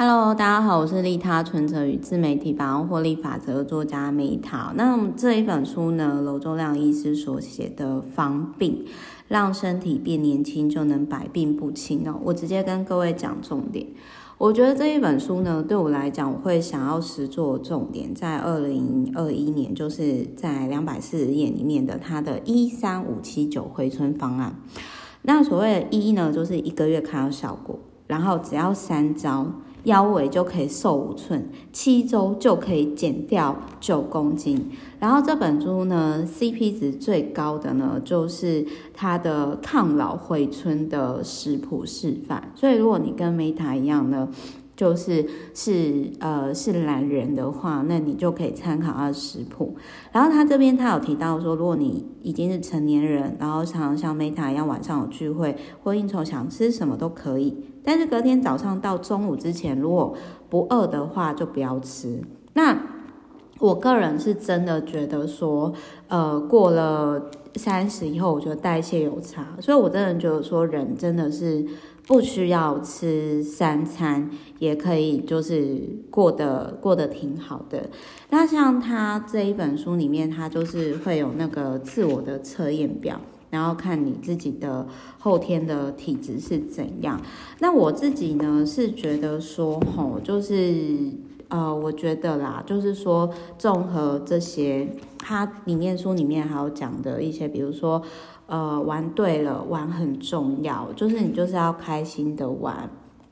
Hello，大家好，我是利他存折与自媒体百万获利法则作家 Meta。那这一本书呢，楼忠亮医师所写的《防病，让身体变年轻就能百病不侵》哦，我直接跟各位讲重点。我觉得这一本书呢，对我来讲，我会想要实作重点，在二零二一年，就是在两百四十页里面的它的一三五七九回春方案。那所谓的“一”呢，就是一个月看到效果，然后只要三招。腰围就可以瘦五寸，七周就可以减掉九公斤。然后这本书呢，CP 值最高的呢，就是它的抗老回春的食谱示范。所以如果你跟 Meta 一样呢，就是是呃是懒人的话，那你就可以参考他的食谱。然后他这边他有提到说，如果你已经是成年人，然后常常像 Meta 一样晚上有聚会或应酬，想吃什么都可以。但是隔天早上到中午之前，如果不饿的话，就不要吃。那我个人是真的觉得说，呃，过了三十以后，我觉得代谢有差，所以我真的觉得说，人真的是。不需要吃三餐，也可以就是过得过得挺好的。那像他这一本书里面，他就是会有那个自我的测验表，然后看你自己的后天的体质是怎样。那我自己呢是觉得说，吼，就是呃，我觉得啦，就是说综合这些，它里面书里面还有讲的一些，比如说。呃，玩对了，玩很重要，就是你就是要开心的玩，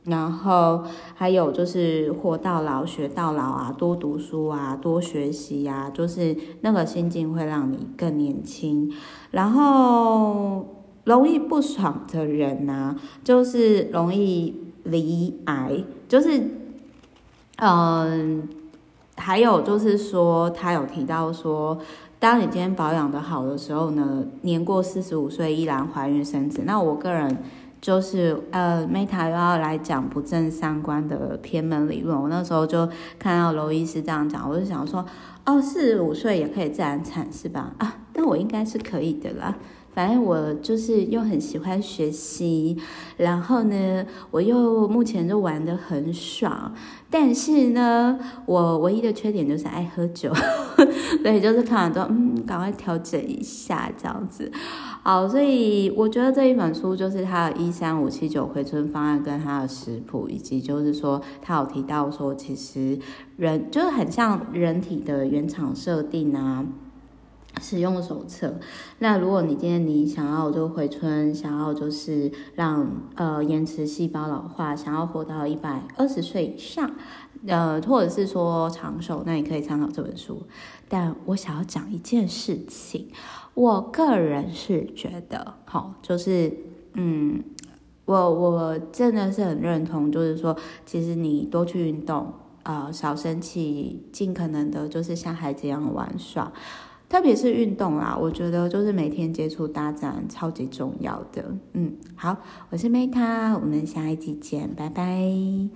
然后还有就是活到老学到老啊，多读书啊，多学习啊，就是那个心境会让你更年轻。然后容易不爽的人呢、就是容易罹癌，就是嗯、还有就是说他有提到说。当你今天保养的好的时候呢，年过四十五岁依然怀孕生子，那我个人就是呃，Meta 又要来讲不正三观的偏门理论。我那时候就看到娄医师这样讲，我就想说，哦，四十五岁也可以自然产是吧？啊，那我应该是可以的啦。反正我就是又很喜欢学习，然后呢，我又目前就玩得很爽，但是呢，我唯一的缺点就是爱喝酒，所以就是看完之后，嗯，赶快调整一下这样子。好，所以我觉得这一本书就是他的一三五七九回春方案跟他的食谱，以及就是说他有提到说，其实人就是很像人体的原厂设定啊。使用手册。那如果你今天你想要就回春，想要就是让呃延迟细胞老化，想要活到一百二十岁以上，呃或者是说长寿，那你可以参考这本书。但我想要讲一件事情，我个人是觉得，好，就是嗯，我我真的是很认同，就是说，其实你多去运动，呃，少生气，尽可能的就是像孩子一样玩耍。特别是运动啦，我觉得就是每天接触大自然超级重要的。嗯，好，我是 Meta，我们下一集见，拜拜。